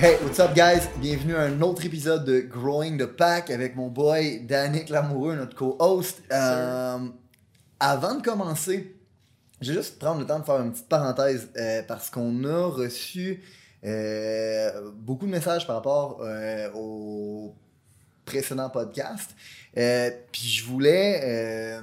Hey, what's up guys? Bienvenue à un autre épisode de Growing the Pack avec mon boy Danick Lamoureux, notre co-host. Euh, avant de commencer, je vais juste prendre le temps de faire une petite parenthèse euh, parce qu'on a reçu euh, beaucoup de messages par rapport au précédent podcast. Puis je voulais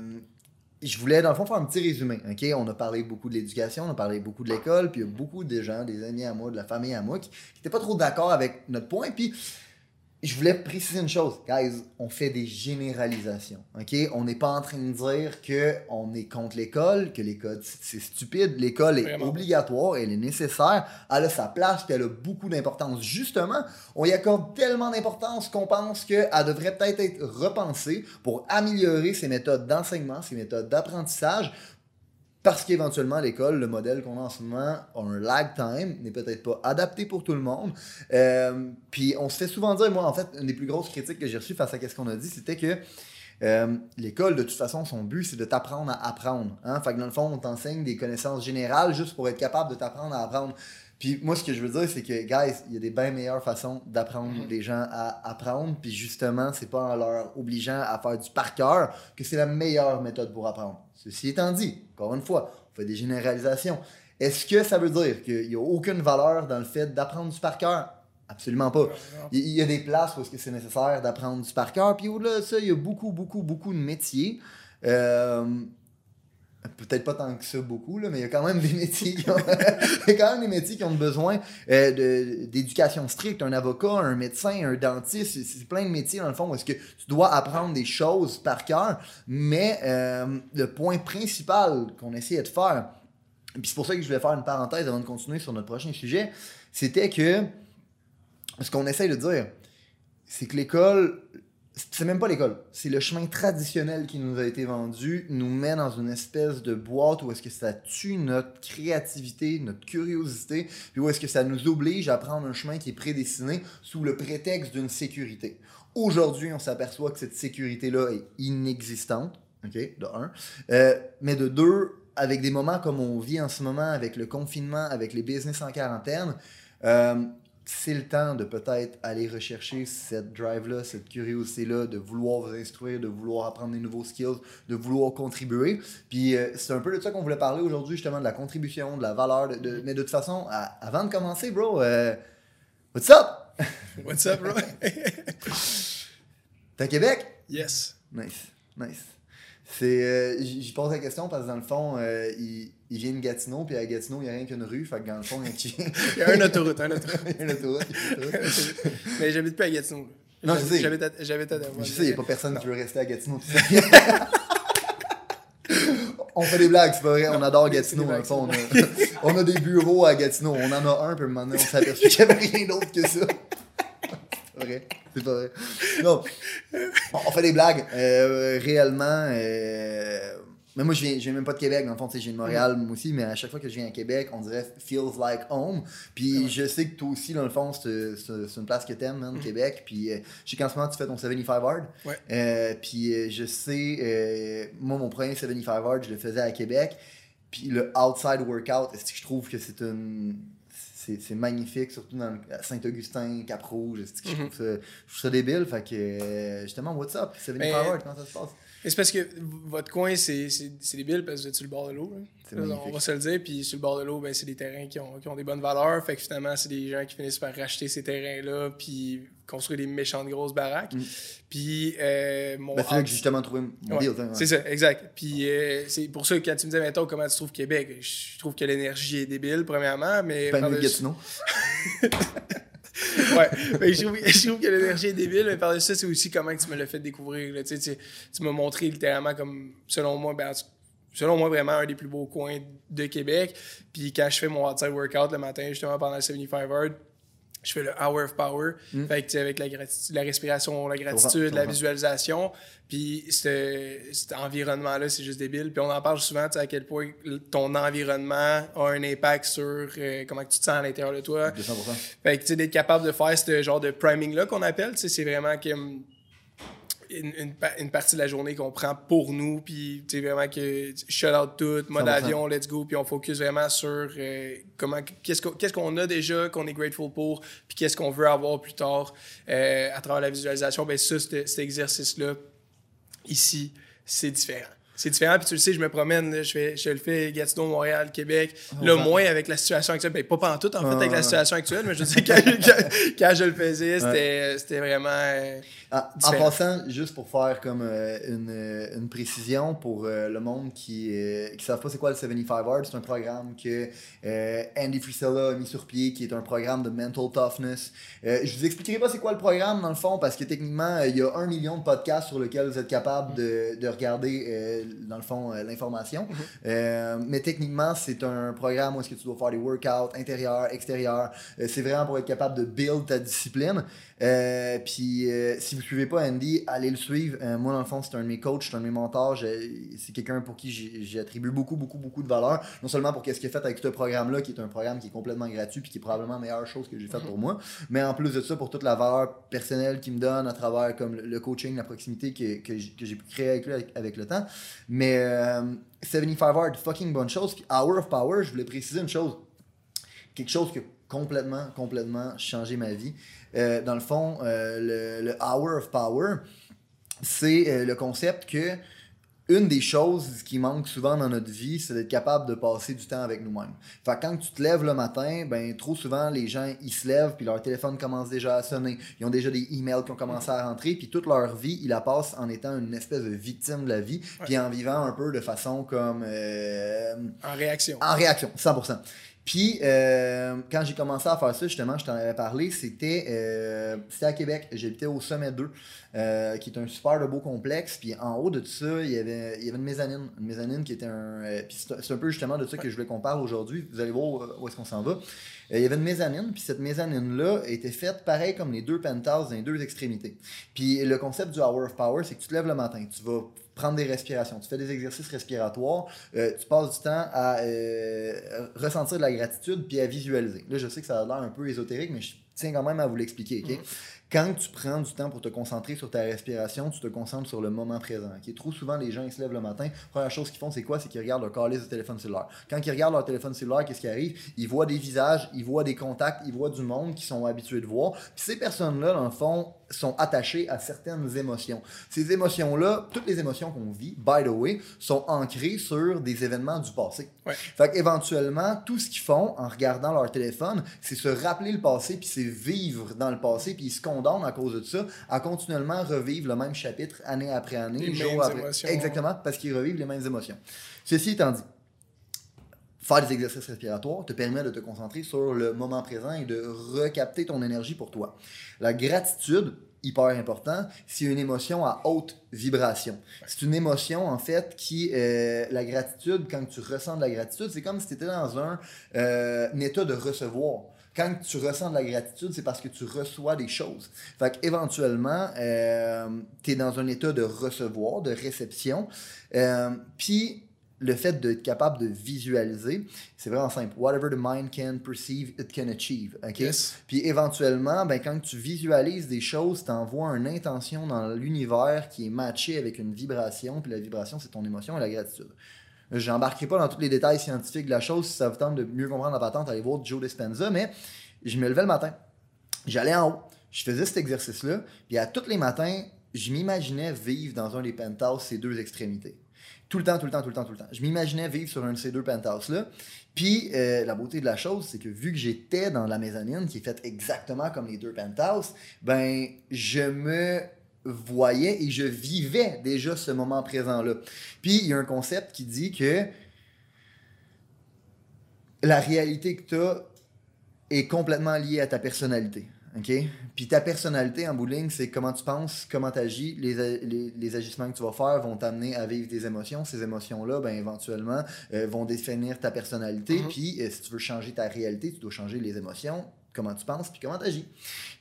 je voulais, dans le fond, faire un petit résumé. OK? On a parlé beaucoup de l'éducation, on a parlé beaucoup de l'école, puis il y a beaucoup de gens, des amis à moi, de la famille à moi, qui n'étaient pas trop d'accord avec notre point. Puis je voulais préciser une chose, guys, on fait des généralisations, ok? On n'est pas en train de dire qu'on est contre l'école, que l'école c'est stupide. L'école est obligatoire, elle est nécessaire, elle a sa place, puis elle a beaucoup d'importance. Justement, on y accorde tellement d'importance qu'on pense qu'elle devrait peut-être être repensée pour améliorer ses méthodes d'enseignement, ses méthodes d'apprentissage, parce qu'éventuellement, l'école, le modèle qu'on a en ce moment, a un lag time, n'est peut-être pas adapté pour tout le monde. Euh, puis on se fait souvent dire, moi, en fait, une des plus grosses critiques que j'ai reçues face à ce qu'on a dit, c'était que euh, l'école, de toute façon, son but, c'est de t'apprendre à apprendre. Hein? Fait que dans le fond, on t'enseigne des connaissances générales juste pour être capable de t'apprendre à apprendre. Puis moi, ce que je veux dire, c'est que, guys, il y a des bien meilleures façons d'apprendre mm-hmm. les gens à apprendre. Puis justement, c'est pas en leur obligeant à faire du par cœur que c'est la meilleure méthode pour apprendre. Ceci étant dit, encore une fois, on fait des généralisations. Est-ce que ça veut dire qu'il n'y a aucune valeur dans le fait d'apprendre du par cœur? Absolument pas. Il y a des places où c'est nécessaire d'apprendre du par cœur. Puis au-delà de ça, il y a beaucoup, beaucoup, beaucoup de métiers. Euh, peut-être pas tant que ça beaucoup, là, mais il y a quand même des métiers qui ont, quand même des métiers qui ont besoin euh, d'éducation stricte. Un avocat, un médecin, un dentiste, c'est plein de métiers dans le fond où est-ce que tu dois apprendre des choses par cœur. Mais euh, le point principal qu'on essayait de faire, puis c'est pour ça que je voulais faire une parenthèse avant de continuer sur notre prochain sujet, c'était que ce qu'on essaye de dire, c'est que l'école, c'est même pas l'école, c'est le chemin traditionnel qui nous a été vendu, nous met dans une espèce de boîte où est-ce que ça tue notre créativité, notre curiosité, puis où est-ce que ça nous oblige à prendre un chemin qui est prédestiné sous le prétexte d'une sécurité. Aujourd'hui, on s'aperçoit que cette sécurité-là est inexistante, ok, de un, euh, mais de deux, avec des moments comme on vit en ce moment, avec le confinement, avec les business en quarantaine, euh, c'est le temps de peut-être aller rechercher cette drive-là, cette curiosité-là, de vouloir vous instruire, de vouloir apprendre des nouveaux skills, de vouloir contribuer. Puis euh, c'est un peu de ça qu'on voulait parler aujourd'hui, justement, de la contribution, de la valeur. De, mais de toute façon, avant de commencer, bro, euh, what's up? what's up, bro? T'es à Québec? Yes. Nice, nice. C'est, euh, j'y pose la question parce que dans le fond, euh, il, il, vient de Gatineau, puis à Gatineau, il n'y a rien qu'une rue. Fait que dans le fond, il y a, un autoroute, un autoroute. il y a une autoroute. Mais j'habite pas à Gatineau. Non, je sais. J'habite à, j'habite à Je sais, il n'y a pas personne qui veut rester à Gatineau. on fait des blagues, c'est pas vrai. On adore Gatineau. Fond, on a, on a, des bureaux à Gatineau. On en a un, puis maintenant, on s'est aperçu qu'il n'y avait rien d'autre que ça. C'est pas vrai. C'est pas vrai. Non. On fait des blagues. Euh, réellement. Euh, mais moi, je viens, je viens même pas de Québec. Dans le fond, je viens de Montréal, moi aussi. Mais à chaque fois que je viens à Québec, on dirait feels like home. Puis je sais que toi aussi, dans le fond, c'est une place que t'aimes, mm. Québec. Puis euh, je sais qu'en ce moment, tu fais ton 75 hard. Ouais. puis je sais, moi, mon premier 75 hard, je le faisais à Québec. Puis le outside workout, est-ce que je trouve que c'est une c'est magnifique, surtout dans Saint-Augustin, Cap-Rouge. Je, mm -hmm. je, trouve ça débile? Fait que, euh, justement, what's up? C'est venu comment ça se passe? C'est parce que votre coin, c'est débile parce que vous êtes sur le bord de l'eau. On va se le dire. Puis sur le bord de l'eau, ben, c'est des terrains qui ont, qui ont, des bonnes valeurs. Fait que finalement, c'est des gens qui finissent par racheter ces terrains-là puis construire des méchantes grosses baraques. Mm. Puis euh, mon. Ben, c'est là que j'ai justement trouvé mon ouais, C'est ça, exact. Puis euh, c'est pour ça que quand tu me disais, mettons, comment tu trouves Québec, je trouve que l'énergie est débile, premièrement. Mais. Pas mieux Gatineau. ouais, je, trouve, je trouve que l'énergie est débile, mais par ça, c'est aussi comment tu me l'as fait découvrir. Là. Tu, sais, tu, m'as montré littéralement comme, selon moi, ben, selon moi, vraiment un des plus beaux coins de Québec. Puis quand je fais mon outside workout le matin, justement pendant le 75 Hard, je fais le Hour of Power. Mm. Fait que, avec la, la respiration, la gratitude, la visualisation. Puis cet environnement-là, c'est juste débile. Puis on en parle souvent, à quel point ton environnement a un impact sur euh, comment tu te sens à l'intérieur de toi. 200%. Fait que, d'être capable de faire ce genre de priming-là qu'on appelle, c'est vraiment que une, une, partie de la journée qu'on prend pour nous, puis tu sais, vraiment que shut out tout, mode avion, let's go, puis on focus vraiment sur euh, comment, qu'est-ce qu'on a déjà, qu'on est grateful pour, puis qu'est-ce qu'on veut avoir plus tard euh, à travers la visualisation. Ben ça, cet exercice-là, ici, c'est différent c'est différent. Puis tu le sais, je me promène, je, fais, je le fais Gatineau, Montréal, Québec. Oh, le moins avec la situation actuelle. Ben, pas en tout, en fait, avec la situation actuelle, mais je sais, quand, quand, je le faisais, c'était vraiment. Euh, ah, en passant, juste pour faire comme euh, une, une, précision pour euh, le monde qui ne savent pas c'est quoi le 75 Hard, c'est un programme que Andy Frisella a mis sur pied, qui est un programme de mental toughness. je vous expliquerai pas c'est quoi le programme dans le fond, parce que techniquement, il y a un million de podcasts sur lesquels vous êtes capable de, de regarder dans le fond, euh, l'information. Mhm. Euh, mais techniquement, c'est un programme où est-ce que tu dois faire des workouts intérieurs, extérieurs. Euh, c'est vraiment pour être capable de build ta discipline. Euh, puis euh, si vous ne suivez pas Andy, allez le suivre. Euh, moi, dans le fond, c'est un de mes coachs, c'est un de mes mentors. C'est quelqu'un pour qui j'attribue beaucoup, beaucoup, beaucoup de valeur. Non seulement pour ce qu'il a fait avec ce programme-là, qui est un programme qui est complètement gratuit puis qui est probablement la meilleure chose que j'ai faite pour moi, mais en plus de ça, pour toute la valeur personnelle qu'il me donne à travers comme le coaching, la proximité que, que j'ai pu créer avec lui avec, le temps. Mais 75 Hard, fucking bonne chose. Hour of Power, je voulais préciser une chose. Quelque chose qui a complètement, complètement changé ma vie. Euh, dans le fond, euh, le, Hour of Power, c'est euh, le concept que une des choses qui manque souvent dans notre vie, c'est d'être capable de passer du temps avec nous-mêmes. Fait quand tu te lèves le matin, ben trop souvent les gens ils se lèvent puis leur téléphone commence déjà à sonner, ils ont déjà des emails qui ont commencé à rentrer puis toute leur vie ils la passent en étant une espèce de victime de la vie puis en vivant un peu de façon comme en réaction. En réaction, 100%. Puis, euh, quand j'ai commencé à faire ça, justement, je t'en avais parlé, c'était euh, à Québec. J'habitais au Sommet 2, euh, qui est un super beau complexe. Puis, en haut de ça, il y avait, il y avait une mezzanine. Une mezzanine qui était un. puis, c'est un peu justement de ça que je voulais qu'on parle aujourd'hui. Vous allez voir où est-ce qu'on s'en va. Il y avait une mezzanine, puis cette mezzanine-là était faite pareil comme les deux penthouses dans les deux extrémités. Puis, le concept du Hour of Power, c'est que tu te lèves le matin, tu vas prendre des respirations, tu fais des exercices respiratoires, euh, tu passes du temps à euh, ressentir de la gratitude puis à visualiser. Là, je sais que ça a l'air un peu ésotérique, mais je tiens quand même à vous l'expliquer. ok? Mm-hmm. Quand tu prends du temps pour te concentrer sur ta respiration, tu te concentres sur le moment présent. Trop souvent, les gens ils se lèvent le matin, première chose qu'ils font, c'est quoi? C'est qu'ils regardent leur calice de téléphone cellulaire. Quand ils regardent leur téléphone cellulaire, qu'est-ce qui arrive? Ils voient des visages, ils voient des contacts, ils voient du monde qu'ils sont habitués de voir. Puis ces personnes-là, dans le fond, sont attachées à certaines émotions. Ces émotions-là, toutes les émotions qu'on vit, by the way, sont ancrées sur des événements du passé. Fait qu'éventuellement, tout ce qu'ils font en regardant leur téléphone, c'est se rappeler le passé, puis c'est vivre dans le passé, puis ils se condamnent à cause de ça à continuellement revivre le même chapitre année après année, jour après. Émotions. Exactement, parce qu'ils revivent les mêmes émotions. Ceci étant dit, faire des exercices respiratoires te permet de te concentrer sur le moment présent et de recapter ton énergie pour toi. La gratitude, hyper important, c'est une émotion à haute vibration. C'est une émotion, en fait, qui, euh, la gratitude, quand tu ressens de la gratitude, c'est comme si tu étais dans un, euh, état de recevoir quand tu ressens de la gratitude, c'est parce que tu reçois des choses. Fait qu'éventuellement, euh, tu es dans un état de recevoir, de réception. Euh, puis, le fait d'être capable de visualiser, c'est vraiment simple. Whatever the mind can perceive, it can achieve. Puis éventuellement, ben, quand tu visualises des choses, tu envoies une intention dans l'univers qui est matchée avec une vibration. Puis la vibration, c'est ton émotion et la gratitude. Je n'embarquerai pas dans tous les détails scientifiques de la chose. Si ça vous tente de mieux comprendre la patente, allez voir Joe Dispenza. Mais je me levais le matin. J'allais en haut. Je faisais cet exercice-là. Puis à tous les matins, je m'imaginais vivre dans un des penthouses, ces deux extrémités. Tout le temps, tout le temps, tout le temps, tout le temps. Je m'imaginais vivre sur un de ces deux penthouses-là. Puis, euh, la beauté de la chose, c'est que vu que j'étais dans la mezzanine, qui est faite exactement comme les deux penthouses, ben, je me voyais et je vivais déjà ce moment présent-là. Puis, il y a un concept qui dit que la réalité que tu as est complètement liée à ta personnalité. OK? Puis ta personnalité en bowling, c'est comment tu penses, comment tu agis, les, les, agissements que tu vas faire vont t'amener à vivre des émotions. Ces émotions-là, ben, éventuellement, euh, vont définir ta personnalité. Mm-hmm. Puis euh, si tu veux changer ta réalité, tu dois changer les émotions comment tu penses, puis comment tu agis.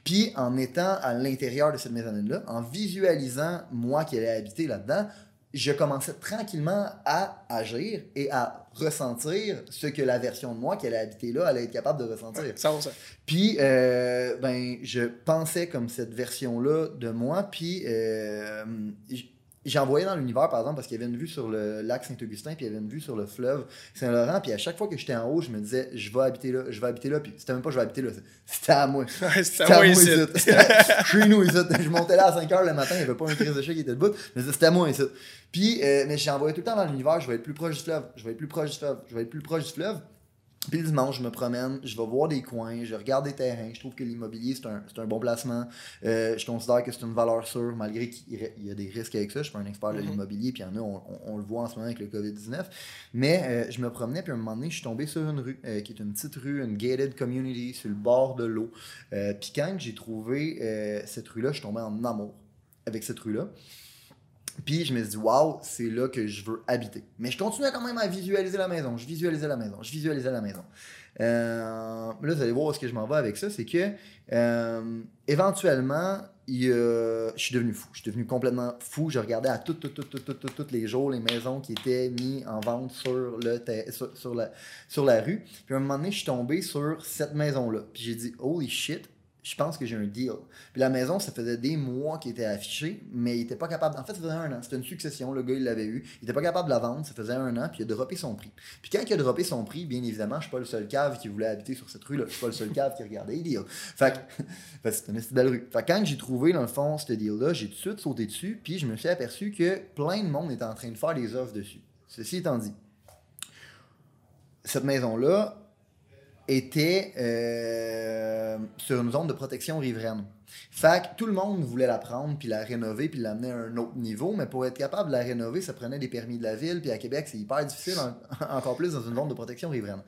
Puis en étant à l'intérieur de cette maisonnette-là, en visualisant moi qui allais habiter là-dedans, je commençais tranquillement à agir et à ressentir ce que la version de moi qui allait habiter là allait être capable de ressentir. Ça, ça. Puis, euh, ben, je pensais comme cette version-là de moi, puis euh, j'ai envoyé dans l'univers, par exemple, parce qu'il y avait une vue sur le lac Saint-Augustin, puis il y avait une vue sur le fleuve Saint-Laurent, puis à chaque fois que j'étais en haut, je me disais, je vais habiter là, je vais habiter là, puis c'était même pas je vais habiter là, c'était à moi. c'était à moi ici. Chez nous ici. Je montais là à 5 h le matin, il n'y avait pas un crise de chat qui était debout, mais c'était à moi ici. Puis, euh, mais j'ai envoyé tout le temps dans l'univers, je vais être plus proche du fleuve, je vais être plus proche du fleuve, je vais être plus proche du fleuve. Puis le dimanche, je me promène, je vais voir des coins, je regarde des terrains, je trouve que l'immobilier, c'est un, un, bon placement. Euh, je considère que c'est une valeur sûre, malgré qu'il y a des risques avec ça. Je suis pas un expert de mm-hmm. l'immobilier, puis il y en a, on, on, le voit en ce moment avec le COVID-19. Mais euh, je me promenais, puis à un moment donné, je suis tombé sur une rue, euh, qui est une petite rue, une gated community, sur le bord de l'eau. puis quand j'ai trouvé cette rue-là, je suis tombé en amour avec cette rue-là. Puis je me suis dit, waouh, c'est là que je veux habiter. Mais je continuais quand même à visualiser la maison. Je visualisais la maison. Je visualisais la maison. Euh, là, vous allez voir où est-ce que je m'en vais avec ça. C'est que euh, éventuellement, je suis devenu fou. Je suis devenu complètement fou. Je regardais à tous les jours les maisons qui étaient mises en vente sur, le sur, la, sur la rue. Puis à un moment donné, je suis tombé sur cette maison-là. Puis j'ai dit, holy shit, je pense que j'ai un deal. Puis la maison, ça faisait des mois qu'il était affiché, mais il était pas capable. En fait, ça faisait un an. C'était une succession. Le gars, il l'avait eu. Il était pas capable de la vendre. Ça faisait un an, puis il a droppé son prix. Puis quand il a droppé son prix, bien évidemment, je suis pas le seul cave qui voulait habiter sur cette rue-là. Je suis pas le seul cave qui regardait les deals. Fait que, c'était une belle rue. Fait quand j'ai trouvé, dans le fond, ce deal-là, j'ai tout de suite sauté dessus, puis je me suis aperçu que plein de monde était en train de faire des offres dessus. Ceci étant dit, cette maison-là, était euh, sur une zone de protection riveraine. Fait que tout le monde voulait la prendre, puis la rénover, puis l'amener à un autre niveau, mais pour être capable de la rénover, ça prenait des permis de la ville, puis à Québec, c'est hyper difficile, encore plus dans une zone de protection riveraine.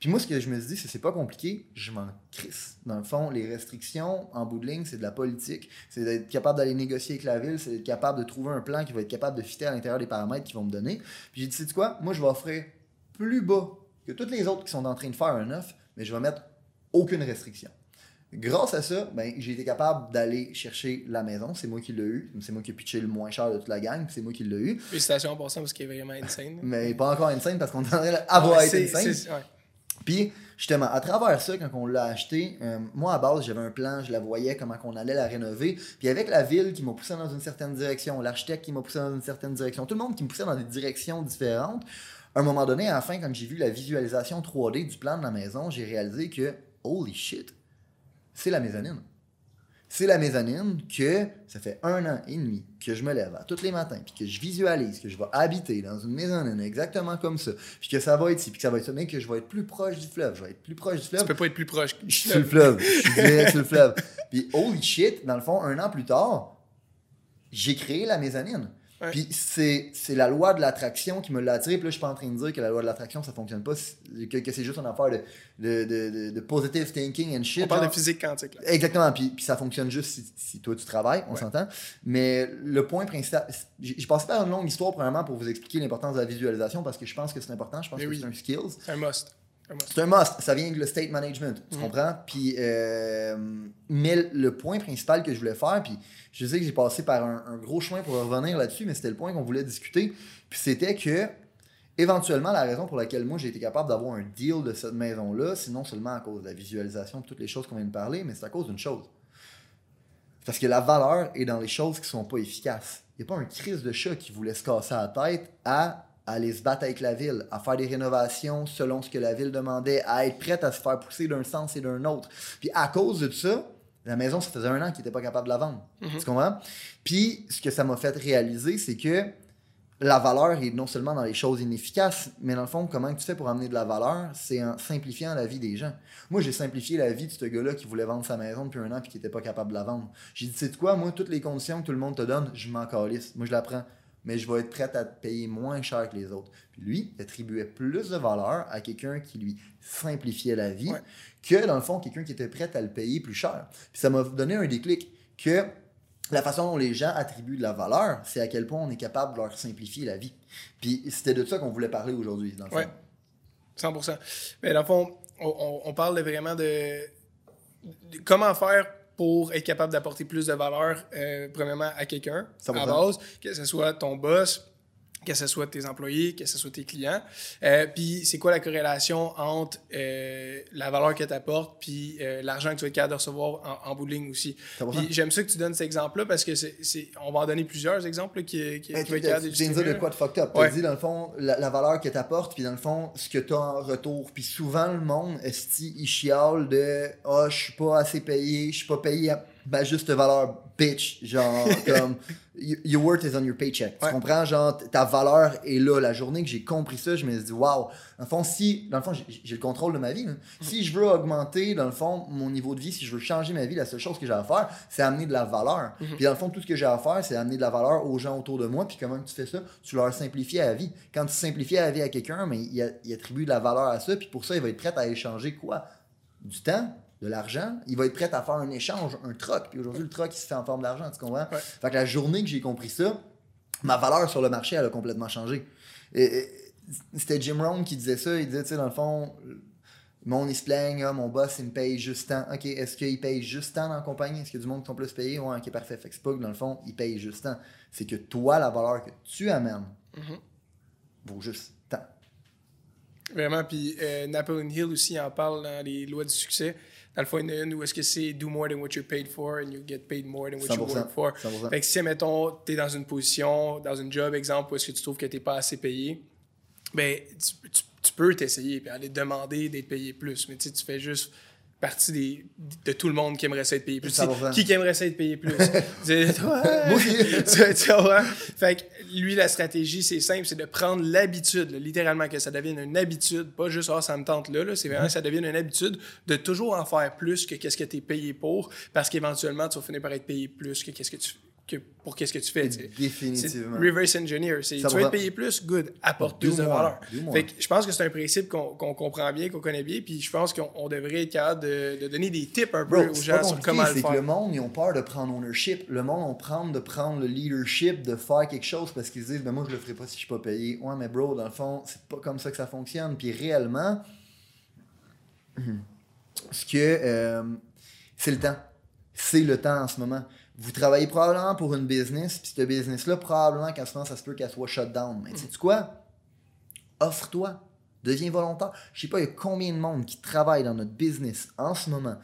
Puis moi, ce que je me dis, c'est c'est pas compliqué, je m'en crisse. Dans le fond, les restrictions, en bout de ligne, c'est de la politique. C'est d'être capable d'aller négocier avec la ville, c'est d'être capable de trouver un plan qui va être capable de fitter à l'intérieur des paramètres qu'ils vont me donner. Puis j'ai dit, sais quoi, moi, je vais offrir plus bas que toutes les autres qui sont en train de faire un offre, mais je vais mettre aucune restriction. Grâce à ça, ben, j'ai été capable d'aller chercher la maison. C'est moi qui l'ai eu. C'est moi qui ai pitché le moins cher de toute la gang. C'est moi qui l'ai eu. Félicitations pour ça parce qu'il est vraiment insane. Mais pas encore insane parce qu'on d'avoir ouais, été insane. Puis, justement, à travers ça, quand on l'a acheté, euh, moi, à base, j'avais un plan, je la voyais, comment on allait la rénover. Puis, avec la ville qui m'a poussé dans une certaine direction, l'architecte qui m'a poussé dans une certaine direction, tout le monde qui me poussait dans des directions différentes, à un moment donné, enfin, quand j'ai vu la visualisation 3D du plan de la maison, j'ai réalisé que, holy shit, c'est la mezzanine. C'est la mezzanine que ça fait un an et demi que je me lève à tous les matins, puis que je visualise que je vais habiter dans une mezzanine exactement comme ça, puis que ça va être ici, puis que ça va être ça, mais que je vais être plus proche du fleuve. Je vais être plus proche du fleuve. Tu peux pas être plus proche. Je suis sur le fleuve. Je suis direct sur le fleuve. Puis, holy shit, dans le fond, un an plus tard, j'ai créé la mezzanine. Puis c'est, la loi de l'attraction qui me l'a attiré. Puis là, je suis pas en train de dire que la loi de l'attraction, ça fonctionne pas, que, c'est juste une affaire de, de, de, positive thinking and shit. On parle de physique quantique. Exactement. Puis, puis, ça fonctionne juste si, toi, tu travailles, on s'entend. Mais le point principal, j'ai passé par une longue histoire, premièrement, pour vous expliquer l'importance de la visualisation, parce que je pense que c'est important. Je pense que c'est un skill. C'est un must. C'est un must. Ça vient de le state management. Tu mm. comprends? Puis, euh, mais le point principal que je voulais faire, puis je sais que j'ai passé par un, gros chemin pour revenir là-dessus, mais c'était le point qu'on voulait discuter. Puis c'était que, éventuellement, la raison pour laquelle moi j'ai été capable d'avoir un deal de cette maison-là, c'est non seulement à cause de la visualisation de toutes les choses qu'on vient de parler, mais c'est à cause d'une chose. Parce que la valeur est dans les choses qui sont pas efficaces. Il n'y a pas un crise de chat qui voulait se casser la tête à aller se battre avec la ville, à faire des rénovations selon ce que la ville demandait, à être prête à se faire pousser d'un sens et d'un autre. Puis à cause de ça, la maison, ça faisait un an qu'il n'était pas capable de la vendre. Mhm. Tu comprends? Puis ce que ça m'a fait réaliser, c'est que la valeur est non seulement dans les choses inefficaces, mais dans le fond, comment tu fais pour amener de la valeur, c'est en simplifiant la vie des gens. Moi, j'ai simplifié la vie de ce gars-là qui voulait vendre sa maison depuis un an et qui n'était pas capable de la vendre. J'ai dit, c'est quoi, moi, toutes les conditions que tout le monde te donne, je m'en calisse. Moi, je la prends mais je vais être prêt à te payer moins cher que les autres. Puis lui, il attribuait plus de valeur à quelqu'un qui lui simplifiait la vie que, dans le fond, quelqu'un qui était prêt à le payer plus cher. Puis ça m'a donné un déclic que la façon dont les gens attribuent de la valeur, c'est à quel point on est capable de leur simplifier la vie. Puis c'était de ça qu'on voulait parler aujourd'hui, dans le fond. 100%. Mais dans le fond, on, on parle vraiment de comment faire pour être capable d'apporter plus de valeur, euh, premièrement, à quelqu'un, à base, que ce soit ton boss, que ce soit tes employés, que ce soit tes clients. Euh, puis c'est quoi la corrélation entre euh, la valeur que tu apportes puis euh, l'argent que tu vas être capable de recevoir en, en bout de ligne aussi? J'aime ça que tu donnes cet exemple-là parce que c'est, on va en donner plusieurs exemples qui, qui, qui vont être Tu de quoi de fucked up. Tu dit dans le fond la, valeur que tu apportes puis dans le fond ce que tu as en retour. Puis souvent le monde, est il chiale de « Ah, oh, je suis pas assez payé, je suis pas payé à ben, juste valeur bitch. Genre, comme, your worth is on your paycheck. Tu comprends? Genre, ta valeur est là. La journée que j'ai compris ça, je me suis dit, wow. Dans le fond, si, dans le fond, j'ai le contrôle de ma vie. Si je veux augmenter, dans le fond, mon niveau de vie, si je veux changer ma vie, la seule chose que j'ai à faire, c'est amener de la valeur. Mhm. Puis dans le fond, tout ce que j'ai à faire, c'est amener de la valeur aux gens autour de moi. Puis comment tu fais ça? Tu leur simplifies la vie. Quand tu simplifies la vie à quelqu'un, mais il, il attribue de la valeur à ça. Puis pour ça, il va être prêt à échanger quoi? Du temps, de l'argent, il va être prêt à faire un échange, un troc. Puis aujourd'hui, le troc, il se fait en forme d'argent, tu comprends? Fait que la journée que j'ai compris ça, ma valeur sur le marché, elle a complètement changé. Et, c'était Jim Rohn qui disait ça. Il disait, tu sais, dans le fond, mon il se plaigne, ah, mon boss, il me paye juste tant. OK, est-ce qu'il paye juste tant dans la compagnie? Est-ce qu'il y a du monde qui sont plus payés? Ouais, OK, parfait. Fait que c'est pas que dans le fond, il paye juste tant. C'est que toi, la valeur que tu amènes mm-hmm. vaut juste tant. Vraiment, puis euh, Napoleon Hill aussi en parle dans les lois du succès dans le fond, une où est-ce que c'est do more than what you're paid for and you get paid more than what you work for. Fait que si, mettons, tu es dans une position, dans une job, exemple, où est-ce que tu trouves que tu n'es pas assez payé, ben, tu, peux t'essayer et aller demander d'être payé plus. Mais tu fais juste partie des, de tout le monde qui aimerait ça être payé plus. Qui, qui aimerait ça être payé plus? fait que lui, la stratégie, c'est simple, c'est de prendre l'habitude, littéralement, que ça devienne une habitude, pas juste, ah, ça me tente là, là c'est vraiment, ça devienne une habitude de toujours en faire plus que qu'est-ce que tu es payé pour, parce qu'éventuellement, tu vas finir par être payé plus que qu'est-ce que tu pour qu'est-ce que tu fais. Définitivement. Reverse engineer. tu veux être payé plus, good, apporte plus de valeur. je pense que c'est un principe qu'on comprend bien, qu'on connaît bien, puis je pense qu'on devrait être capable de, donner des tips un peu aux gens sur comment le faire. C'est que le monde, ils ont peur de prendre ownership. Le monde ont peur de prendre le leadership, de faire quelque chose parce qu'ils se disent, ben moi, je le ferai pas si je suis pas payé. Ouais, mais bro, dans le fond, c'est pas comme ça que ça fonctionne. Puis réellement, ce que euh, c'est le temps. C'est le temps en ce moment vous travaillez probablement pour une business, puis ce business-là, probablement qu'à ce moment, ça se peut qu'elle soit shut down. Mais sais-tu quoi? Offre-toi. Deviens volontaire. Je sais pas, il y a combien de monde qui travaille dans notre business en ce moment,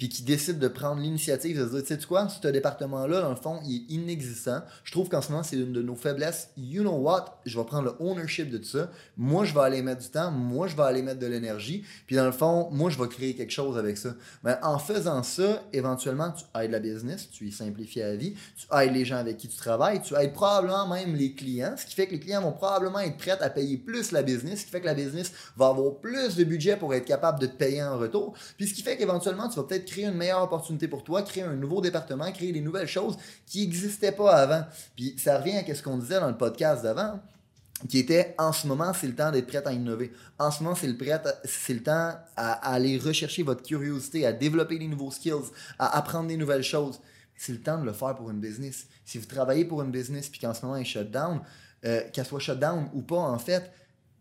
puis qui décide de prendre l'initiative de se dire, tu sais quoi, ce département-là, dans le fond, il est inexistant. Je trouve qu'en ce moment, c'est une de nos faiblesses. You know what? Je vais prendre le ownership de tout ça. Moi, je vais aller mettre du temps. Moi, je vais aller mettre de l'énergie. Puis dans le fond, moi, je vais créer quelque chose avec ça. Mais en faisant ça, éventuellement, tu aides la business, tu y simplifies la vie, tu aides les gens avec qui tu travailles, tu aides probablement même les clients, ce qui fait que les clients vont probablement être prêts à payer plus la business, ce qui fait que la business va avoir plus de budget pour être capable de te payer en retour. Puis ce qui fait qu'éventuellement, tu vas peut-être créer une meilleure opportunité pour toi, créer un nouveau département, créer des nouvelles choses qui n'existaient pas avant. Puis ça revient à ce qu'on disait dans le podcast d'avant qui était en ce moment, c'est le temps d'être prêt à innover. En ce moment, c'est le, c'est le temps à, aller rechercher votre curiosité, à développer des nouveaux skills, à apprendre des nouvelles choses. C'est le temps de le faire pour une business. Si vous travaillez pour une business puis qu'en ce moment elle est shut down, euh, qu'elle soit shut down ou pas, en fait,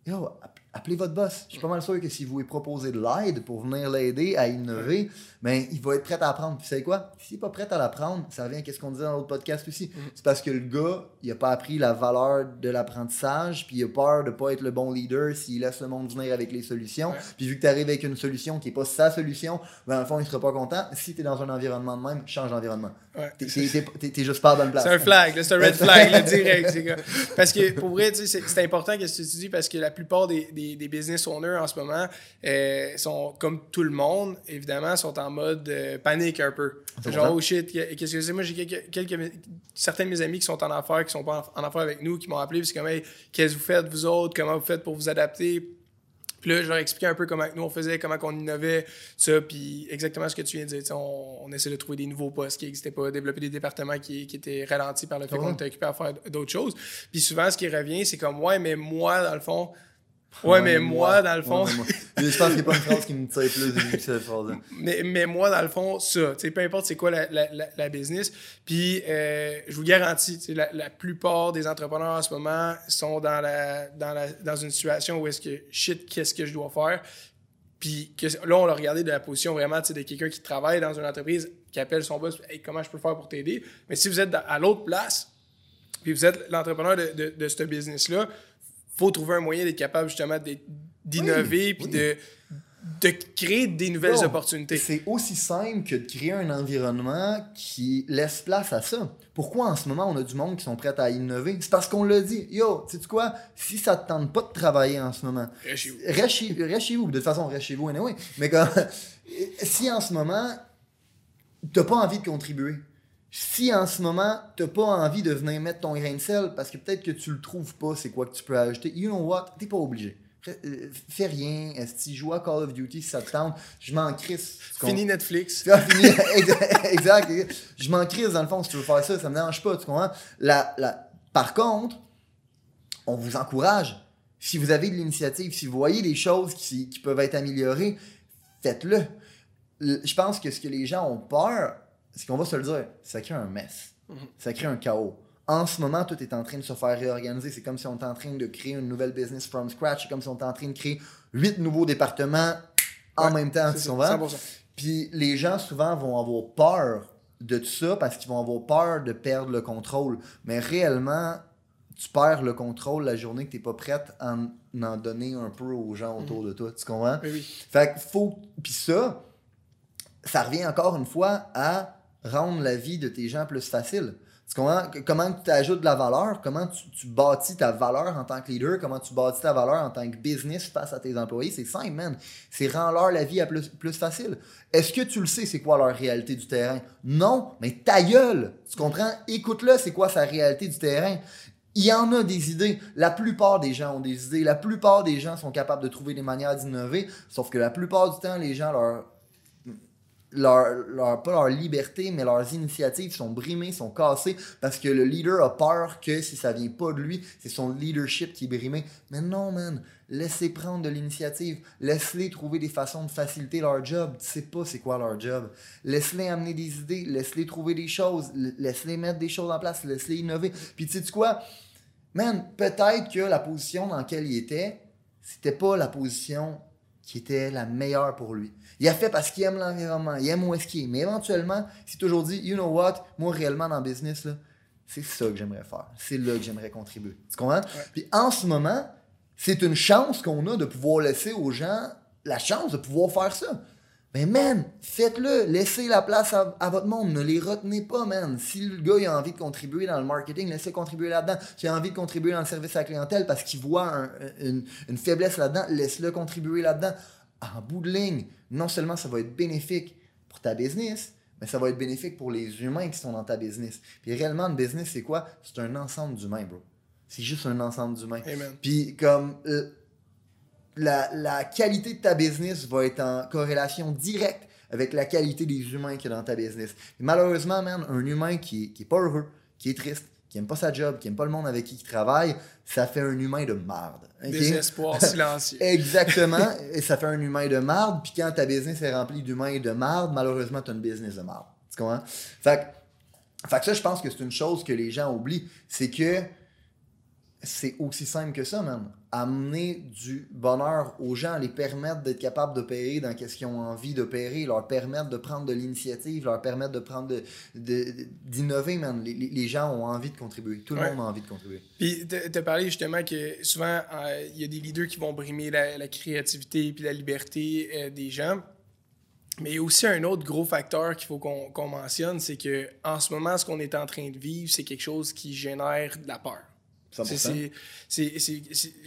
yo, appelez votre boss. Je suis pas mal sûr que si vous lui proposez de l'aide pour venir l'aider à innover, ben, il va être prêt à apprendre. Puis, vous savez quoi? S'il n'est pas prêt à l'apprendre, ça revient à ce qu'on disait dans l'autre podcast aussi. Mm-hmm. C'est parce que le gars, il n'a pas appris la valeur de l'apprentissage, puis il a peur de ne pas être le bon leader s'il laisse le monde venir avec les solutions. Puis, vu que tu arrives avec une solution qui n'est pas sa solution, ben, en fond, il ne sera pas content. Si tu es dans un environnement de même, change d'environnement. Ouais, t'es, juste pas dans le place. C'est un flag, c'est un red flag, direct. Parce que, pour vrai, c'est important que tu dis, parce que la plupart des, des, business owners en ce moment euh, sont, comme tout le monde, évidemment, sont en mode euh, panique un peu. Genre, oh shit, qu'est-ce que c'est? Moi, j'ai quelques, certains de mes amis qui sont en affaires, qui sont pas en, affaires avec nous, qui m'ont appelé, puis c'est comme, qu'est-ce que vous faites, vous autres? Comment vous faites pour vous adapter? Puis là, je leur expliquais un peu comment nous on faisait, comment on innovait, ça, puis exactement ce que tu viens de dire. On, on, essaie de trouver des nouveaux postes qui n'existaient pas, développer des départements qui, qui étaient ralentis par le fait qu'on était occupé à faire d'autres choses. Puis souvent, ce qui revient, c'est comme, ouais, mais moi, dans le fond, Ouais, mais moi, dans le fond. je pense qu'il n'y a pas une phrase qui me tire plus de que cette phrase mais, mais moi, dans le fond, ça. Peu importe c'est quoi la, la, la, business. Puis, euh, je vous garantis, la, la plupart des entrepreneurs en ce moment sont dans, la, dans, la, dans une situation où est-ce que shit, qu'est-ce que je dois faire? Puis que, là, on l'a regardé de la position vraiment de quelqu'un qui travaille dans une entreprise, qui appelle son boss, hey, comment je peux faire pour t'aider? Mais si vous êtes à l'autre place, puis vous êtes l'entrepreneur de, de, de ce business-là, faut trouver un moyen d'être capable justement d'innover, puis de de créer des nouvelles opportunités. C'est aussi simple que de créer un environnement qui laisse place à ça. Pourquoi en ce moment on a du monde qui sont prêts à innover? C'est parce qu'on l'a dit. Yo, sais quoi? Si ça te tente pas de travailler en ce moment, reste chez vous. Reste chez, vous. De toute façon, reste chez vous anyway. Mais quand, si en ce moment, t'as pas envie de contribuer, si en ce moment, t'as pas envie de venir mettre ton grain de sel parce que peut-être que tu le trouves pas, c'est quoi que tu peux ajouter, you know what? T'es pas obligé. Euh, fais rien, si joue à Call of Duty si ça te tente, je m'en crisse. Fini Netflix. exact. Je m'en crisse dans le fond si tu veux faire ça, ça me dérange pas, tu comprends? La, la... Par contre, on vous encourage. Si vous avez de l'initiative, si vous voyez des choses qui, qui peuvent être améliorées, faites-le. Je pense que ce que les gens ont peur, c'est qu'on va se le dire, ça crée un mess. Mhm. Ça crée un chaos en ce moment, tout est en train de se faire réorganiser. C'est comme si on était en train de créer une nouvelle business from scratch. C'est comme si on était en train de créer huit nouveaux départements en même temps. Tu Puis les gens, souvent, vont avoir peur de tout ça parce qu'ils vont avoir peur de perdre le contrôle. Mais réellement, tu perds le contrôle la journée que tu n'es pas prête à en, donner un peu aux gens autour de toi. Tu comprends? Oui, oui. Fait que faut. Puis ça, ça revient encore une fois à rendre la vie de tes gens plus facile. Comment, tu ajoutes de la valeur, comment tu, bâtis ta valeur en tant que leader, comment tu bâtis ta valeur en tant que business face à tes employés? C'est simple, man. C'est rendre leur la vie plus, plus facile. Est-ce que tu le sais, c'est quoi leur réalité du terrain? Non, mais ta gueule! Tu comprends? Écoute-le, c'est quoi sa réalité du terrain? Il y en a des idées. La plupart des gens ont des idées. La plupart des gens sont capables de trouver des manières d'innover. Sauf que la plupart du temps, les gens, leur, leur, pas leur liberté, mais leurs initiatives sont brimées, sont cassées, parce que le leader a peur que si ça vient pas de lui, c'est son leadership qui est brimé. Mais non, man, laissez prendre de l'initiative, laisse-les trouver des façons de faciliter leur job. Tu sais pas c'est quoi leur job. Laisse-les amener des idées, laisse-les trouver des choses, laisse-les mettre des choses en place, laisse-les innover. Puis tu sais quoi, man, peut-être que la position dans laquelle il était, c'était pas la position qui était la meilleure pour lui. Il a fait parce qu'il aime l'environnement, il aime où est-ce qu'il est. Mais éventuellement, s'il toujours dit, you know what, moi réellement dans le business, c'est ça que j'aimerais faire. C'est là que j'aimerais contribuer. Tu comprends? Puis en ce moment, c'est une chance qu'on a de pouvoir laisser aux gens la chance de pouvoir faire ça. Mais man, faites-le, laissez la place à, votre monde, ne les retenez pas, man. Si le gars a envie de contribuer dans le marketing, laissez contribuer là-dedans. S'il a envie de contribuer dans le service à la clientèle parce qu'il voit une, une, faiblesse là-dedans, laisse-le contribuer là-dedans. En bout de ligne, non seulement ça va être bénéfique pour ta business, mais ça va être bénéfique pour les humains qui sont dans ta business. Puis réellement, une business, c'est quoi? C'est un ensemble d'humains, bro. C'est juste un ensemble d'humains. Puis comme euh, la, qualité de ta business va être en corrélation directe avec la qualité des humains qui y dans ta business. malheureusement, man, un humain qui, qui est pas heureux, qui est triste, qui aime pas sa job, qui aime pas le monde avec qui il travaille, ça fait un humain de marde. Désespoir silencieux. Exactement. et ça fait un humain de marde. Puis quand ta business est remplie d'humains de marde, malheureusement, tu as une business de marde. Tu comprends? Fait fait que ça, je pense que c'est une chose que les gens oublient. C'est que c'est aussi simple que ça, man. Amener du bonheur aux gens, les permettre d'être capables d'opérer dans ce qu'ils ont envie d'opérer, leur permettre de prendre de l'initiative, leur permettre de prendre d'innover, de, man. Les, gens ont envie de contribuer. Tout le monde a envie de contribuer. Puis, tu as parlé justement que souvent, euh, il y a des leaders qui vont brimer la, créativité puis la liberté euh, des gens. Mais il y a aussi un autre gros facteur qu'il faut qu'on mentionne, c'est que en ce moment, ce qu'on est en train de vivre, c'est quelque chose qui génère de la peur. C'est,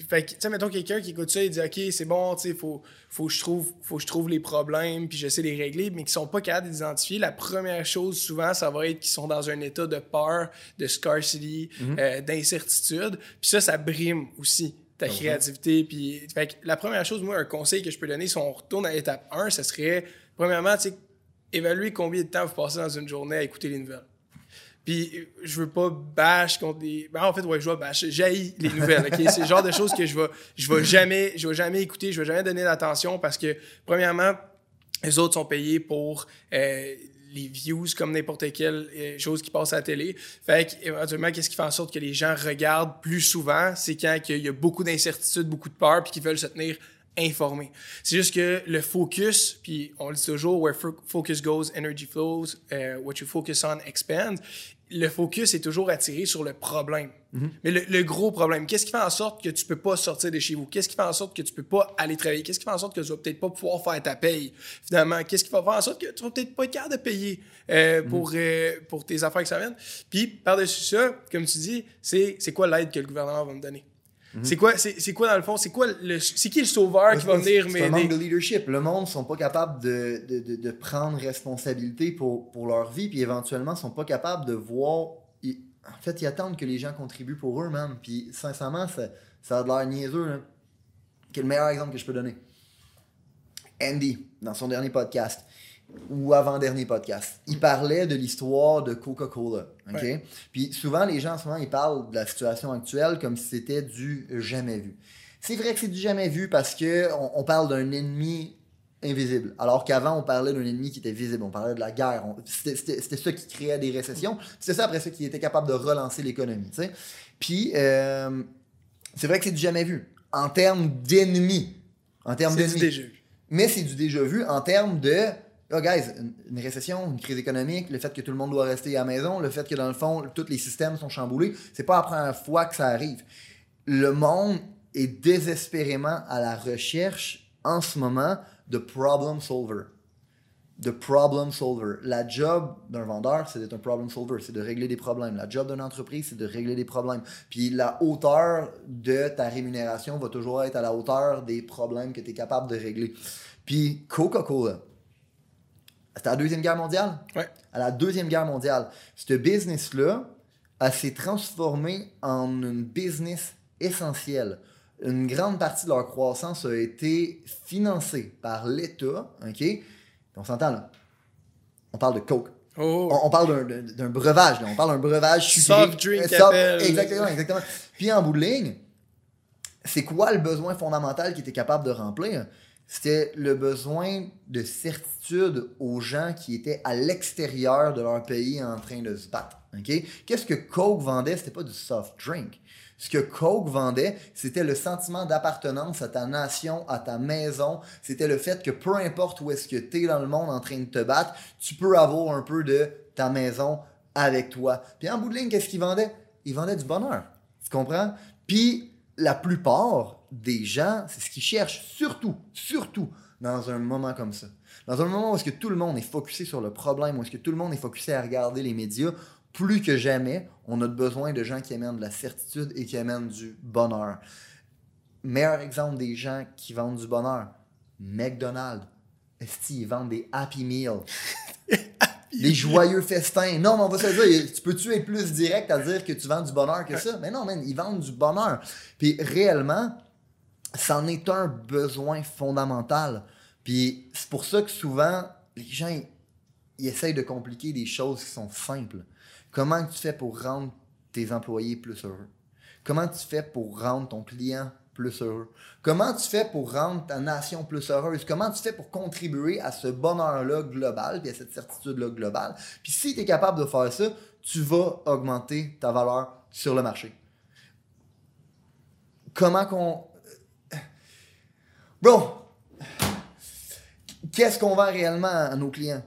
fait que, tu sais, mettons quelqu'un qui écoute ça et dit, OK, c'est bon, tu sais, faut, faut, que je trouve, faut je trouve les problèmes, puis j'essaie de les régler, mais qui sont pas capables d'identifier. La première chose, souvent, ça va être qu'ils sont dans un état de peur, de scarcity, mhm. euh, d'incertitude. Puis ça, ça brime aussi ta créativité. Puis, fait que la première chose, moi, un conseil que je peux donner, si on retourne à l'étape 1, ce serait, premièrement, tu sais, évaluer combien de temps vous passez dans une journée à écouter les nouvelles. Puis je veux pas bâche contre des. Ben, en fait, ouais, je vais bâcher. J'haïs les nouvelles. ok? C'est le genre de choses que je vais, je vais jamais, je vais jamais écouter, je vais jamais donner d'attention parce que, premièrement, les autres sont payés pour euh, les views comme n'importe quelle euh, chose qui passe à la télé. Fait éventuellement, qu'est-ce qui fait en sorte que les gens regardent plus souvent? C'est quand il y a beaucoup d'incertitudes, beaucoup de peur, puis qu'ils veulent se tenir informé. C'est juste que le focus, puis on le dit toujours, where focus goes, energy flows, uh, what you focus on expands. Le focus est toujours attiré sur le problème. Mm-hmm. Mais le, gros problème, qu'est-ce qui fait en sorte que tu peux pas sortir de chez vous? Qu'est-ce qui fait en sorte que tu peux pas aller travailler? Qu'est-ce qui fait en sorte que tu vas peut-être pas pouvoir faire ta paye? Finalement, qu'est-ce qui va faire en sorte que tu vas peut-être pas être capable de payer euh, mm-hmm. pour, euh, pour tes affaires que ça vienne? Puis, par-dessus ça, comme tu dis, c'est quoi l'aide que le gouvernement va me donner? Mhm. C'est quoi, c'est, quoi dans le fond, c'est quoi le, c'est qui le sauveur qui va venir m'aider? C'est un manque de leadership. Le monde ne sont pas capables de, de, de, prendre responsabilité pour, pour, leur vie, puis éventuellement sont pas capables de voir. en fait, ils attendent que les gens contribuent pour eux même. Puis sincèrement, ça, ça a de l'air niaiseux. Quel meilleur exemple que je peux donner? Andy, dans son dernier podcast, ou avant-dernier podcast. Il parlait de l'histoire de Coca-Cola. Puis souvent, les gens, souvent, ils parlent de la situation actuelle comme si c'était du jamais vu. C'est vrai que c'est du jamais vu parce que on, parle d'un ennemi invisible. Alors qu'avant, on parlait d'un ennemi qui était visible. On parlait de la guerre. C'était ça qui créait des récessions. C'était ça, après ça, qui était capable de relancer l'économie. Puis, euh, c'est vrai que c'est du jamais vu. En termes d'ennemis. En termes d'ennemis. Mais c'est du déjà vu en termes de oh guys, une, récession, une crise économique, le fait que tout le monde doit rester à la maison, le fait que dans le fond, tous les systèmes sont chamboulés, c'est pas la première fois que ça arrive. Le monde est désespérément à la recherche en ce moment de problem solver. De problem solver. La job d'un vendeur, c'est d'être un problem solver, c'est de régler des problèmes. La job d'une entreprise, c'est de régler des problèmes. Puis la hauteur de ta rémunération va toujours être à la hauteur des problèmes que tu es capable de régler. Puis Coca-Cola, c'était la Deuxième Guerre mondiale? Ouais. À la Deuxième Guerre mondiale, ce business-là s'est transformé en une business essentielle. Une grande partie de leur croissance a été financée par l'État. OK? On s'entend là. On parle de Coke. Oh. On, parle d'un breuvage. Là. On parle d'un breuvage Soft drink. exactement, exactement. Puis en bout de ligne, c'est quoi le besoin fondamental qui était capable de remplir? C'était le besoin de certitude aux gens qui étaient à l'extérieur de leur pays en train de se battre. Qu'est-ce que Coke vendait? C'était pas du soft drink. Ce que Coke vendait, c'était le sentiment d'appartenance à ta nation, à ta maison. C'était le fait que peu importe où est-ce que tu es dans le monde en train de te battre, tu peux avoir un peu de ta maison avec toi. Puis en bout de ligne, qu'est-ce qu'il vendait? Il vendait du bonheur. Tu comprends? Puis la plupart des gens, c'est ce qu'ils cherchent, surtout, surtout dans un moment comme ça. Dans un moment où est-ce que tout le monde est focusé sur le problème, où est-ce que tout le monde est focusé à regarder les médias, plus que jamais, on a besoin de gens qui amènent de la certitude et qui amènent du bonheur. Meilleur exemple des gens qui vendent du bonheur, McDonald's. Est-ce qu'ils vendent des Happy Meals? les joyeux festins. Non, mais on va se dire, tu peux-tu être plus direct à dire que tu vends du bonheur que ça? Mais non, man, ils vendent du bonheur. Puis réellement, c'en est un besoin fondamental. Puis c'est pour ça que souvent, les gens, ils, essayent de compliquer des choses qui sont simples. Comment tu fais pour rendre tes employés plus heureux? Comment tu fais pour rendre ton client plus heureux? Comment tu fais pour rendre ta nation plus heureuse? Comment tu fais pour contribuer à ce bonheur-là global, puis à cette certitude-là globale? Puis si tu es capable de faire ça, tu vas augmenter ta valeur sur le marché. Comment qu'on... Bro, qu'est-ce qu'on vend réellement à nos clients?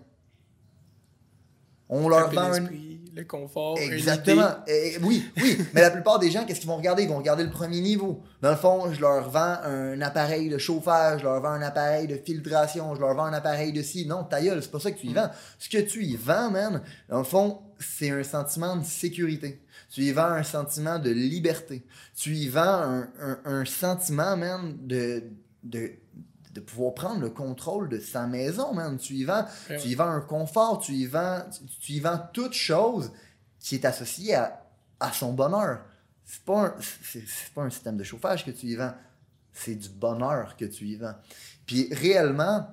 On leur vend un le confort. Exactement. oui, oui. mais la plupart des gens, qu'est-ce qu'ils vont regarder? Ils vont regarder le premier niveau. Dans le fond, je leur vends un appareil de chauffage, je leur vends un appareil de filtration, je leur vends un appareil de ci. Non, ta gueule, c'est pas ça que tu y vends. Ce que tu y vends, man, dans le fond, c'est un sentiment de sécurité. Tu y vends un sentiment de liberté. Tu y vends un, sentiment, man, de, de de pouvoir prendre le contrôle de sa maison, man. Tu y vends, tu y vends un confort, tu y vends, tu, y vends toute chose qui est associée à, son bonheur. C'est pas, un, pas un système de chauffage que tu y vends, c'est du bonheur que tu y vends. Puis réellement,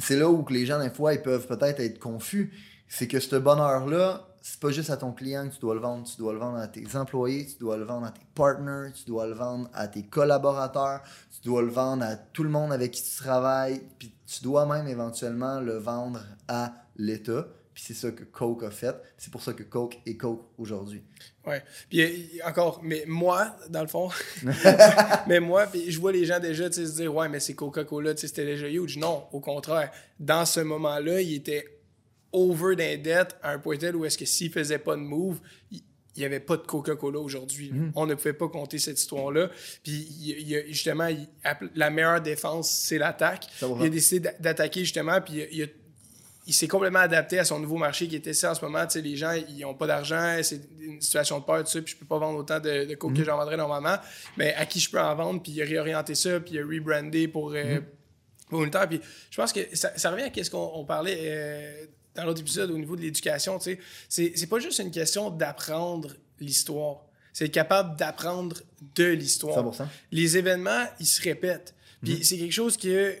c'est là où les gens, des fois, ils peuvent peut-être être confus. C'est que ce bonheur-là, c'est pas juste à ton client que tu dois le vendre, tu dois le vendre à tes employés, tu dois le vendre à tes partners, tu dois le vendre à tes collaborateurs, tu dois le vendre à tout le monde avec qui tu travailles, puis tu dois même éventuellement le vendre à l'État. Puis c'est ça que Coke a fait. C'est pour ça que Coke est Coke aujourd'hui. Ouais. Puis encore, mais moi, dans le fond, mais moi, puis je vois les gens déjà se dire Ouais, mais c'est Coca-Cola, c'était déjà huge. Non, au contraire. Dans ce moment-là, il était over d'un dette à un point tel où est-ce que s'il faisait pas de move, il n'y avait pas de Coca-Cola aujourd'hui. Mm. On ne pouvait pas compter cette histoire-là. Puis il, justement, la meilleure défense, c'est l'attaque. Il a décidé d'attaquer justement, puis il, il s'est complètement adapté à son nouveau marché qui était ça en ce moment. les gens, ils n'ont pas d'argent, c'est une situation de peur, tout ça, puis je peux pas vendre autant de, de coke que mm. j'en vendrais normalement. Mais à qui je peux en vendre, puis il a réorienté ça, puis il a rebrandé pour, euh, mm. une temps. Puis je pense que ça, revient à ce qu'on parlait euh, dans l'autre épisode au niveau de l'éducation. C'est, c'est pas juste une question d'apprendre l'histoire. C'est être capable d'apprendre de l'histoire. Les événements, ils se répètent. Puis mm. c'est quelque chose que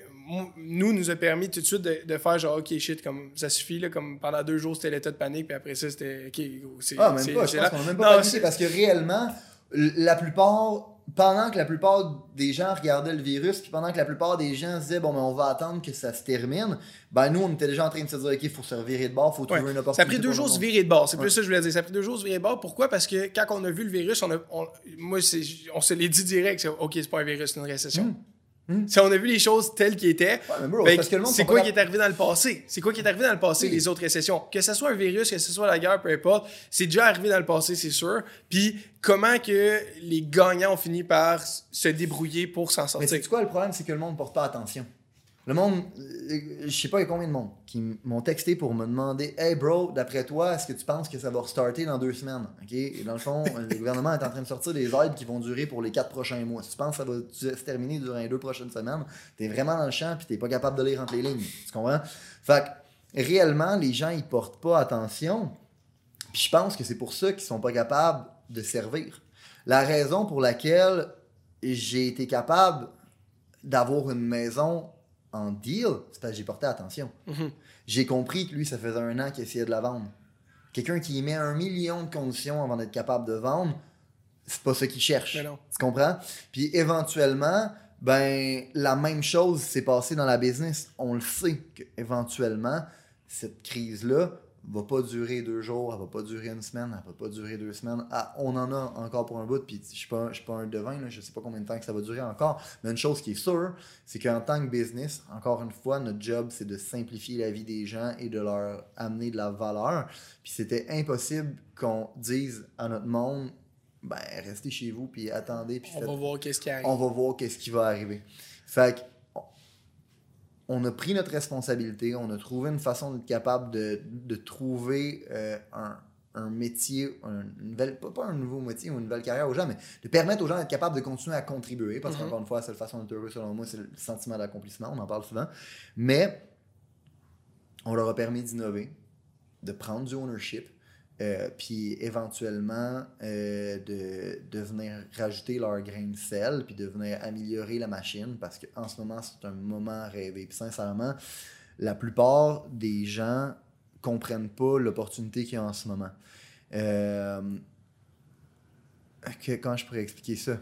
nous, nous a permis tout de suite de, faire genre, OK, shit, comme ça suffit, là, comme pendant deux jours, c'était l'état de panique, puis après ça, c'était, OK, c'est. Ah, même pas, je pense qu'on même pas paniqué parce que réellement, la plupart, pendant que la plupart des gens regardaient le virus, puis pendant que la plupart des gens se disaient, bon, mais on va attendre que ça se termine, ben nous, on était déjà en train de se dire, OK, il faut se revirer de bord, il faut trouver une opportunité. Ça a pris deux jours de se virer de bord, c'est plus ça que je voulais dire. Ça a pris deux jours de se virer de bord. Pourquoi? Parce que quand on a vu le virus, on a, moi, on se l'est dit direct, OK, c'est pas un virus, c'est une récession. Hmm. Hmm. Si on a vu les choses telles qu'elles étaient, ben, c'est quoi qui est arrivé dans le passé? C'est quoi qui est arrivé dans le passé, les autres récessions? Que ce soit un virus, que ce soit la guerre, peu importe, c'est déjà arrivé dans le passé, c'est sûr. Puis comment que les gagnants ont fini par se débrouiller pour s'en sortir? Mais c'est quoi le problème? C'est que le monde ne porte pas attention? Le monde, euh, je sais pas il y a combien de monde qui m'ont texté pour me demander Hey bro, d'après toi, est-ce que tu penses que ça va restarter dans deux semaines? OK? Et dans le fond, le gouvernement est en train de sortir des aides qui vont durer pour les quatre prochains mois. Si tu penses que ça va se terminer durant les deux prochaines semaines, tu es vraiment dans le champ puis tu pas capable de lire entre les lignes. Tu comprends? Fait que réellement, les gens ils portent pas attention. Puis je pense que c'est pour ça qu'ils sont pas capables de servir. La raison pour laquelle j'ai été capable d'avoir une maison en deal, c'est parce que j'ai porté attention. Mhm. J'ai compris que lui, ça faisait un an qu'il essayait de la vendre. Quelqu'un qui met un million de conditions avant d'être capable de vendre, c'est pas ce qu'il cherche. Tu comprends? Puis éventuellement, ben la même chose s'est passée dans la business. On le sait qu'éventuellement, cette crise-là va pas durer deux jours, elle va pas durer une semaine, elle va pas durer deux semaines. Ah, on en a encore pour un bout, puis je suis pas, suis pas un devin, là, je sais pas combien de temps que ça va durer encore. Mais une chose qui est sûre, c'est qu'en tant que business, encore une fois, notre job, c'est de simplifier la vie des gens et de leur amener de la valeur. Puis c'était impossible qu'on dise à notre monde, ben, restez chez vous, puis attendez. Puis on va voir qu'est-ce qui arrive. On va voir qu'est-ce qui va arriver. Fait que on a pris notre responsabilité, on a trouvé une façon d'être capable de, trouver euh, un, métier, une nouvelle, pas, un nouveau métier ou une nouvelle carrière aux gens, mais de permettre aux gens d'être capables de continuer à contribuer, parce mm-hmm. qu'encore une fois, c'est la façon d'être heureux selon moi, c'est le sentiment d'accomplissement, on en parle souvent, mais on leur a permis d'innover, de prendre du ownership, euh, puis éventuellement euh, de, venir rajouter leur grain de sel, puis de venir améliorer la machine, parce qu'en ce moment, c'est un moment rêvé. Puis sincèrement, la plupart des gens comprennent pas l'opportunité qu'il y a en ce moment. Euh, quand je pourrais expliquer ça?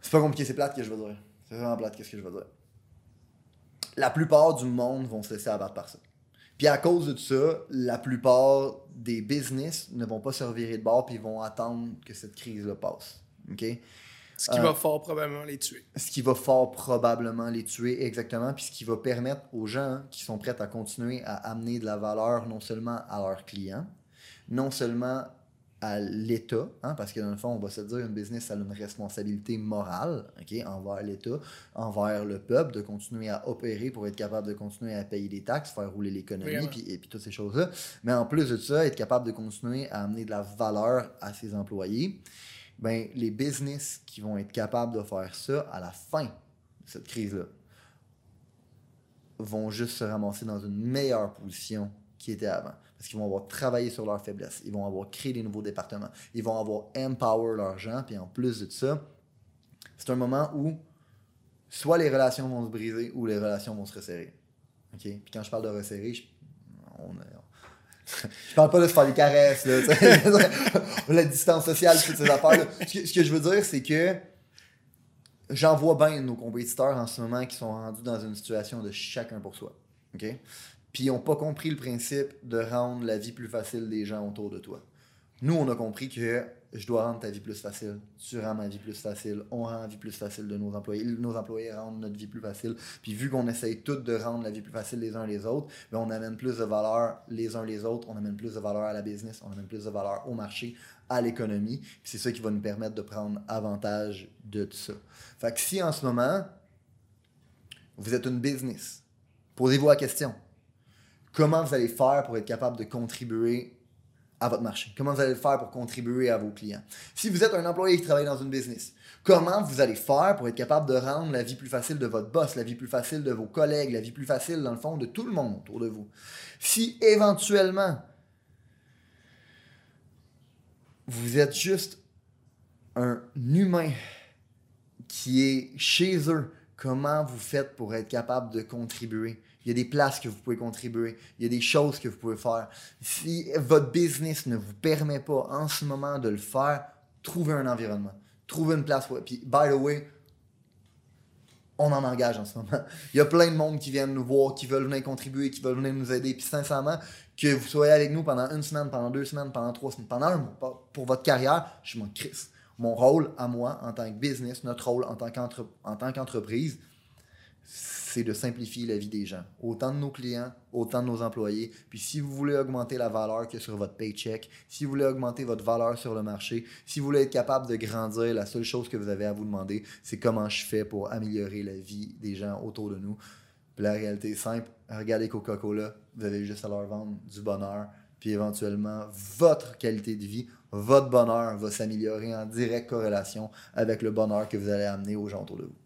C'est pas compliqué, c'est plate que je veux dire. C'est vraiment plate qu'est-ce que je veux dire? La plupart du monde vont se laisser abattre par ça. Puis à cause de ça, la plupart des business ne vont pas se revirer de bord puis vont attendre que cette crise-là passe. OK? Ce qui va euh, fort probablement les tuer. Ce qui va fort probablement les tuer, exactement. Puis ce qui va permettre aux gens qui sont prêts à continuer à amener de la valeur non seulement à leurs clients, non seulement à l'État, hein, parce que dans le fond, on va se dire une business a une responsabilité morale ok, envers l'État, envers le peuple, de continuer à opérer pour être capable de continuer à payer des taxes, faire rouler l'économie, et puis toutes ces choses-là. Mais en plus de ça, être capable de continuer à amener de la valeur à ses employés. Ben, les business qui vont être capables de faire ça à la fin de cette crise-là vont juste se ramasser dans une meilleure position qu'ils étaient avant. Parce qu'ils vont avoir travaillé sur leurs faiblesses. Ils vont avoir créé des nouveaux départements. Ils vont avoir empower leurs gens. Puis en plus de ça, c'est un moment où soit les relations vont se briser ou les relations vont se resserrer. OK? Puis quand je parle de resserrer, je, on, je parle pas de se faire des caresses, la distance sociale, toutes ces affaires. Ce, que, je veux dire, c'est que j'en vois bien nos compétiteurs en ce moment qui sont rendus dans une situation de chacun pour soi. Puis ils n'ont pas compris le principe de rendre la vie plus facile des gens autour de toi. Nous, on a compris que je dois rendre ta vie plus facile. Tu rends ma vie plus facile. On rend la vie plus facile de nos employés. Nos employés rendent notre vie plus facile. Puis vu qu'on essaye tous de rendre la vie plus facile les uns les autres, ben on amène plus de valeur les uns les autres. On amène plus de valeur à la business. On amène plus de valeur au marché, à l'économie. c'est ça qui va nous permettre de prendre avantage de tout ça. Fait que si en ce moment, vous êtes une business, posez-vous la question. Comment vous allez faire pour être capable de contribuer à votre marché? Comment vous allez le faire pour contribuer à vos clients? Si vous êtes un employé qui travaille dans une business, comment vous allez faire pour être capable de rendre la vie plus facile de votre boss, la vie plus facile de vos collègues, la vie plus facile, dans le fond, de tout le monde autour de vous? Si éventuellement, vous êtes juste un humain qui est chez eux, comment vous faites pour être capable de contribuer? Il y a des places que vous pouvez contribuer. Il y a des choses que vous pouvez faire. Si votre business ne vous permet pas en ce moment de le faire, trouvez un environnement. Trouvez une place. Pour... Puis, by the way, on en engage en ce moment. Il y a plein de monde qui viennent nous voir, qui veulent venir contribuer, qui veulent venir nous aider. Puis sincèrement, que vous soyez avec nous pendant une semaine, pendant deux semaines, pendant trois semaines, pendant un mois, pour votre carrière, je m'en crisse. Mon rôle à moi, en tant que business, notre rôle en tant qu'entreprise, c'est de simplifier la vie des gens, autant de nos clients, autant de nos employés. Puis si vous voulez augmenter la valeur que sur votre paycheck, si vous voulez augmenter votre valeur sur le marché, si vous voulez être capable de grandir, la seule chose que vous avez à vous demander, c'est comment je fais pour améliorer la vie des gens autour de nous. Puis la réalité est simple, regardez Coca-Cola, vous avez juste à leur vendre du bonheur, puis éventuellement votre qualité de vie, votre bonheur va s'améliorer en directe corrélation avec le bonheur que vous allez amener aux gens autour de vous.